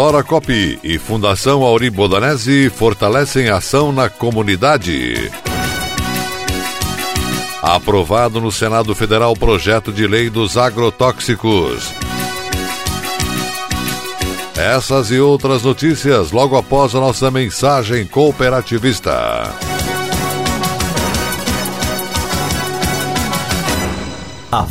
Aurora Copy e Fundação Auri Bodanese fortalecem ação na comunidade. Aprovado no Senado Federal projeto de lei dos agrotóxicos. Essas e outras notícias logo após a nossa mensagem cooperativista. A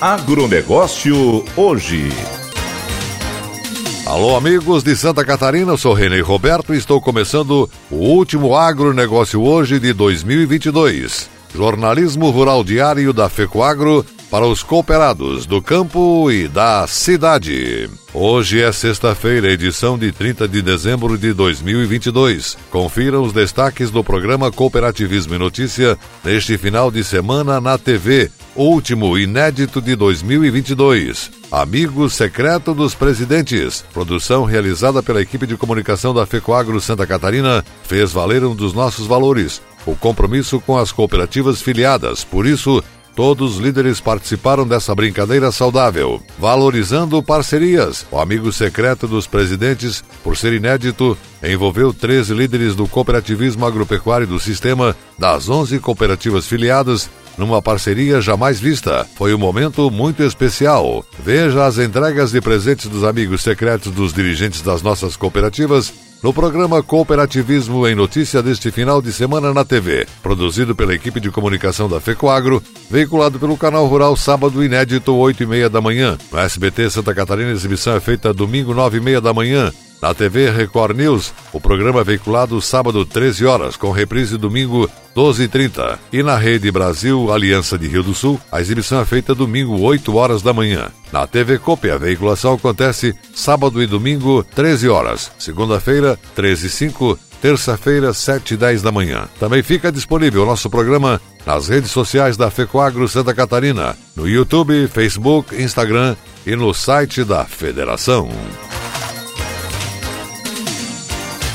Agronegócio hoje. Alô, amigos de Santa Catarina, eu sou René Roberto e estou começando o último agronegócio hoje de 2022. Jornalismo Rural Diário da FECOAGRO para os cooperados do campo e da cidade. Hoje é sexta-feira, edição de 30 de dezembro de 2022. Confira os destaques do programa Cooperativismo e Notícia neste final de semana na TV, último inédito de 2022. Amigo Secreto dos Presidentes. Produção realizada pela equipe de comunicação da FECOAGRO Santa Catarina fez valer um dos nossos valores, o compromisso com as cooperativas filiadas. Por isso, Todos os líderes participaram dessa brincadeira saudável, valorizando parcerias. O amigo secreto dos presidentes, por ser inédito, envolveu 13 líderes do cooperativismo agropecuário do sistema das 11 cooperativas filiadas numa parceria jamais vista. Foi um momento muito especial. Veja as entregas de presentes dos amigos secretos dos dirigentes das nossas cooperativas no programa Cooperativismo em Notícia deste final de semana na TV, produzido pela equipe de comunicação da FECOAGRO, veiculado pelo canal Rural sábado inédito 8 e meia da manhã. No SBT Santa Catarina, a exibição é feita domingo 9 e meia da manhã. Na TV Record News, o programa é veiculado sábado 13 horas, com reprise domingo 12h30. E na Rede Brasil Aliança de Rio do Sul, a exibição é feita domingo 8 horas da manhã. Na TV Cope, a veiculação acontece sábado e domingo 13 horas. Segunda-feira, 13 h 05 terça-feira, 7 e 10 da manhã. Também fica disponível o nosso programa nas redes sociais da FECOAGRO Santa Catarina, no YouTube, Facebook, Instagram e no site da Federação.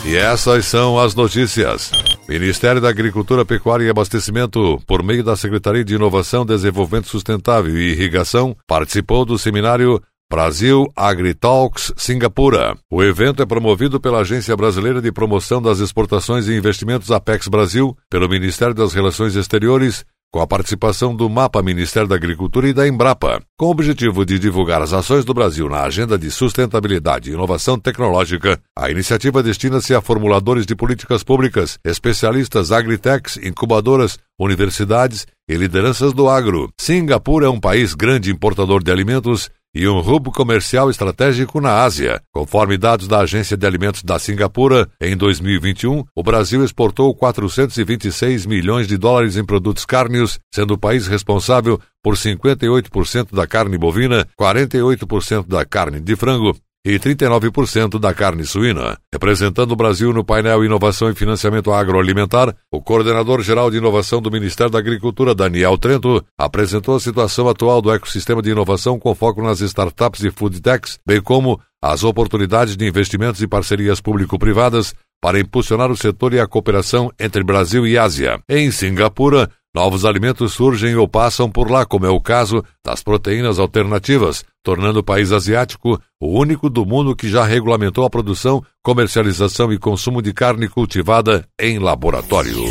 E essas são as notícias. Ministério da Agricultura, Pecuária e Abastecimento, por meio da Secretaria de Inovação, Desenvolvimento Sustentável e Irrigação, participou do seminário Brasil AgriTalks Singapura. O evento é promovido pela Agência Brasileira de Promoção das Exportações e Investimentos Apex Brasil, pelo Ministério das Relações Exteriores com a participação do MAPA Ministério da Agricultura e da Embrapa, com o objetivo de divulgar as ações do Brasil na agenda de sustentabilidade e inovação tecnológica. A iniciativa destina-se a formuladores de políticas públicas, especialistas agritechs, incubadoras, universidades e lideranças do agro. Singapura é um país grande importador de alimentos e um hub comercial estratégico na Ásia. Conforme dados da Agência de Alimentos da Singapura, em 2021, o Brasil exportou 426 milhões de dólares em produtos cárneos, sendo o país responsável por 58% da carne bovina, 48% da carne de frango e 39% da carne suína. Representando o Brasil no painel Inovação e Financiamento Agroalimentar, o coordenador-geral de inovação do Ministério da Agricultura, Daniel Trento, apresentou a situação atual do ecossistema de inovação com foco nas startups e food techs, bem como as oportunidades de investimentos e parcerias público-privadas para impulsionar o setor e a cooperação entre Brasil e Ásia. Em Singapura, novos alimentos surgem ou passam por lá, como é o caso das proteínas alternativas, tornando o país asiático o único do mundo que já regulamentou a produção, comercialização e consumo de carne cultivada em laboratório.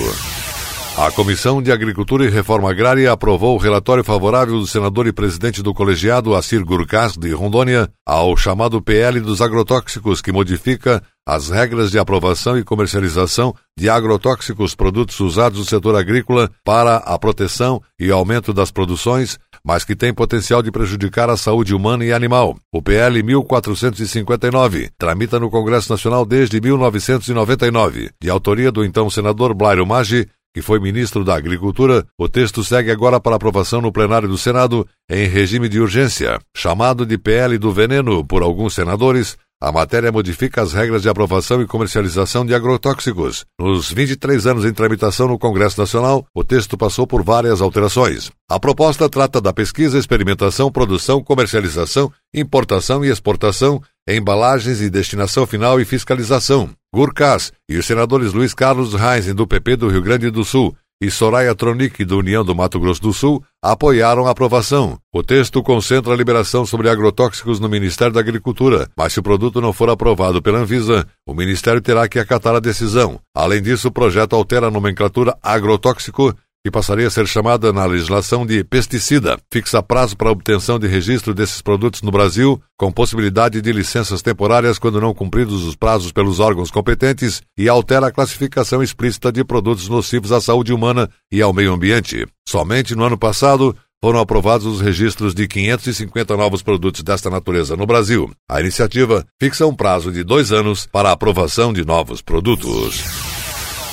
A Comissão de Agricultura e Reforma Agrária aprovou o relatório favorável do senador e presidente do colegiado Assir Gurkas de Rondônia ao chamado PL dos agrotóxicos, que modifica as regras de aprovação e comercialização de agrotóxicos, produtos usados no setor agrícola para a proteção e aumento das produções, mas que tem potencial de prejudicar a saúde humana e animal. O PL 1459 tramita no Congresso Nacional desde 1999, de autoria do então senador Blairo Maggi, que foi ministro da Agricultura, o texto segue agora para aprovação no plenário do Senado em regime de urgência. Chamado de PL do veneno por alguns senadores, a matéria modifica as regras de aprovação e comercialização de agrotóxicos. Nos 23 anos em tramitação no Congresso Nacional, o texto passou por várias alterações. A proposta trata da pesquisa, experimentação, produção, comercialização, importação e exportação, embalagens e destinação final e fiscalização. Gurkas e os senadores Luiz Carlos Reis, do PP do Rio Grande do Sul, e Soraya Tronic, do União do Mato Grosso do Sul, apoiaram a aprovação. O texto concentra a liberação sobre agrotóxicos no Ministério da Agricultura, mas se o produto não for aprovado pela Anvisa, o Ministério terá que acatar a decisão. Além disso, o projeto altera a nomenclatura agrotóxico que passaria a ser chamada na legislação de pesticida, fixa prazo para obtenção de registro desses produtos no Brasil, com possibilidade de licenças temporárias quando não cumpridos os prazos pelos órgãos competentes, e altera a classificação explícita de produtos nocivos à saúde humana e ao meio ambiente. Somente no ano passado, foram aprovados os registros de 550 novos produtos desta natureza no Brasil. A iniciativa fixa um prazo de dois anos para a aprovação de novos produtos.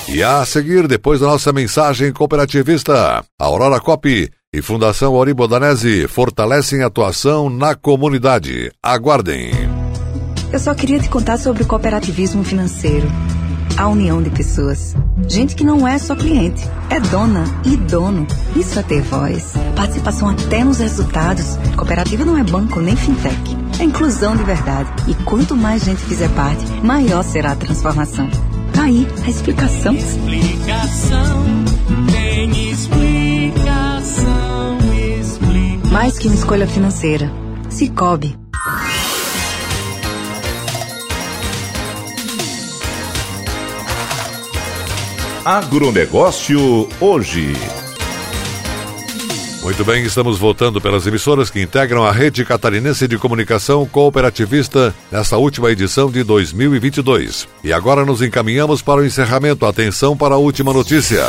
E a seguir, depois da nossa mensagem cooperativista, Aurora Cop e Fundação Oribo Danese fortalecem a atuação na comunidade. Aguardem. Eu só queria te contar sobre o cooperativismo financeiro. A união de pessoas. Gente que não é só cliente, é dona e dono. Isso é ter voz. Participação até nos resultados. Cooperativa não é banco nem fintech. É inclusão de verdade. E quanto mais gente fizer parte, maior será a transformação. Tá aí a explicação. Explicação, tem explicação, explicação. Mais que uma escolha financeira. Cicobi. Agronegócio hoje. Muito bem, estamos voltando pelas emissoras que integram a rede catarinense de comunicação cooperativista nesta última edição de 2022. E agora nos encaminhamos para o encerramento. Atenção para a última notícia.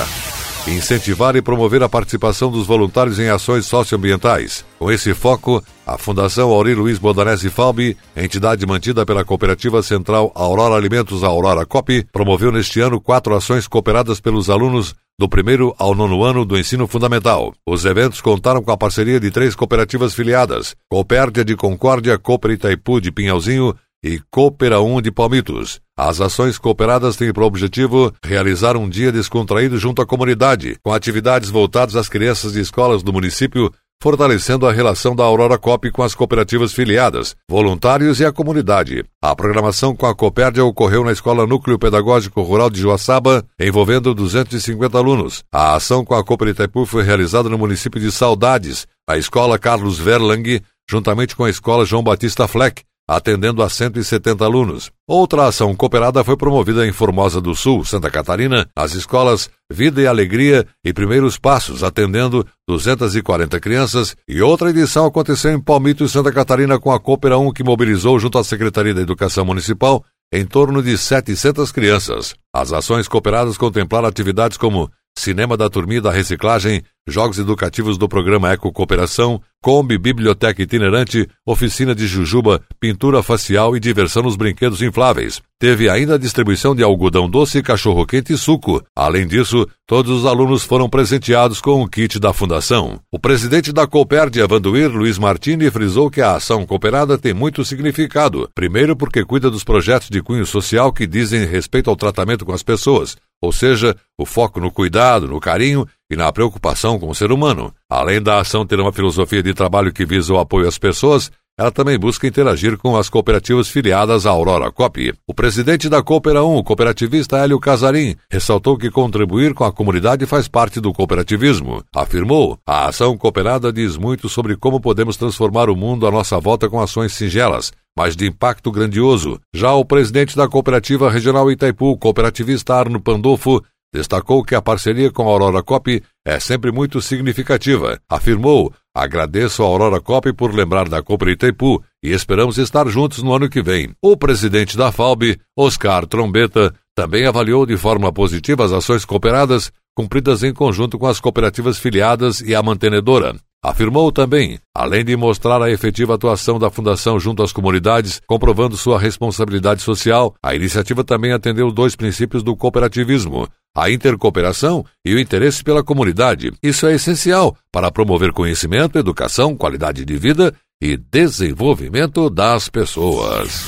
Incentivar e promover a participação dos voluntários em ações socioambientais. Com esse foco, a Fundação Auri Luiz Bodanese Falbi, entidade mantida pela Cooperativa Central Aurora Alimentos Aurora Cop, promoveu neste ano quatro ações cooperadas pelos alunos do primeiro ao nono ano do ensino fundamental. Os eventos contaram com a parceria de três cooperativas filiadas: Coopérdia de Concórdia, Cooper Itaipu de Pinhalzinho e Coopera 1 de Palmitos. As ações cooperadas têm por objetivo realizar um dia descontraído junto à comunidade, com atividades voltadas às crianças de escolas do município fortalecendo a relação da Aurora Cop com as cooperativas filiadas, voluntários e a comunidade. A programação com a Copérdia ocorreu na Escola Núcleo Pedagógico Rural de Joaçaba, envolvendo 250 alunos. A ação com a Cooper Itaipu foi realizada no município de Saudades, a Escola Carlos Verlang, juntamente com a Escola João Batista Fleck, atendendo a 170 alunos. Outra ação cooperada foi promovida em Formosa do Sul, Santa Catarina, as escolas Vida e Alegria e Primeiros Passos, atendendo 240 crianças, e outra edição aconteceu em Palmito, Santa Catarina, com a Coopera 1, que mobilizou junto à Secretaria da Educação Municipal em torno de 700 crianças. As ações cooperadas contemplaram atividades como Cinema da Turminha da Reciclagem, jogos educativos do programa Eco Cooperação, Kombi, biblioteca itinerante, oficina de jujuba, pintura facial e diversão nos brinquedos infláveis. Teve ainda a distribuição de algodão doce, cachorro-quente e suco. Além disso, todos os alunos foram presenteados com um kit da Fundação. O presidente da Cooper de Avanduir, Luiz Martini, frisou que a ação cooperada tem muito significado. Primeiro, porque cuida dos projetos de cunho social que dizem respeito ao tratamento com as pessoas, ou seja, o foco no cuidado, no carinho e na preocupação com o ser humano. Além da ação ter uma filosofia de trabalho que visa o apoio às pessoas, ela também busca interagir com as cooperativas filiadas à Aurora Cop. O presidente da Coopera 1, o cooperativista Hélio Casarim, ressaltou que contribuir com a comunidade faz parte do cooperativismo. Afirmou, a ação cooperada diz muito sobre como podemos transformar o mundo à nossa volta com ações singelas, mas de impacto grandioso. Já o presidente da Cooperativa Regional Itaipu, cooperativista Arno Pandolfo, destacou que a parceria com a Aurora Cop é sempre muito significativa. Afirmou, Agradeço a Aurora Cop por lembrar da Compra Itaipu e esperamos estar juntos no ano que vem. O presidente da FALB, Oscar Trombeta, também avaliou de forma positiva as ações cooperadas cumpridas em conjunto com as cooperativas filiadas e a mantenedora. Afirmou também, além de mostrar a efetiva atuação da Fundação junto às comunidades, comprovando sua responsabilidade social, a iniciativa também atendeu dois princípios do cooperativismo: a intercooperação e o interesse pela comunidade. Isso é essencial para promover conhecimento, educação, qualidade de vida e desenvolvimento das pessoas.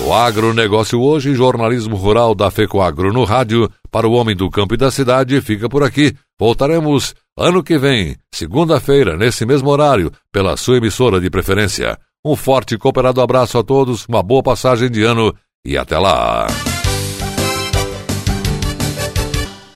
O agronegócio hoje, jornalismo rural da FECOAGRO no rádio, para o homem do campo e da cidade, fica por aqui. Voltaremos ano que vem, segunda-feira, nesse mesmo horário, pela sua emissora de preferência. Um forte e cooperado abraço a todos, uma boa passagem de ano e até lá!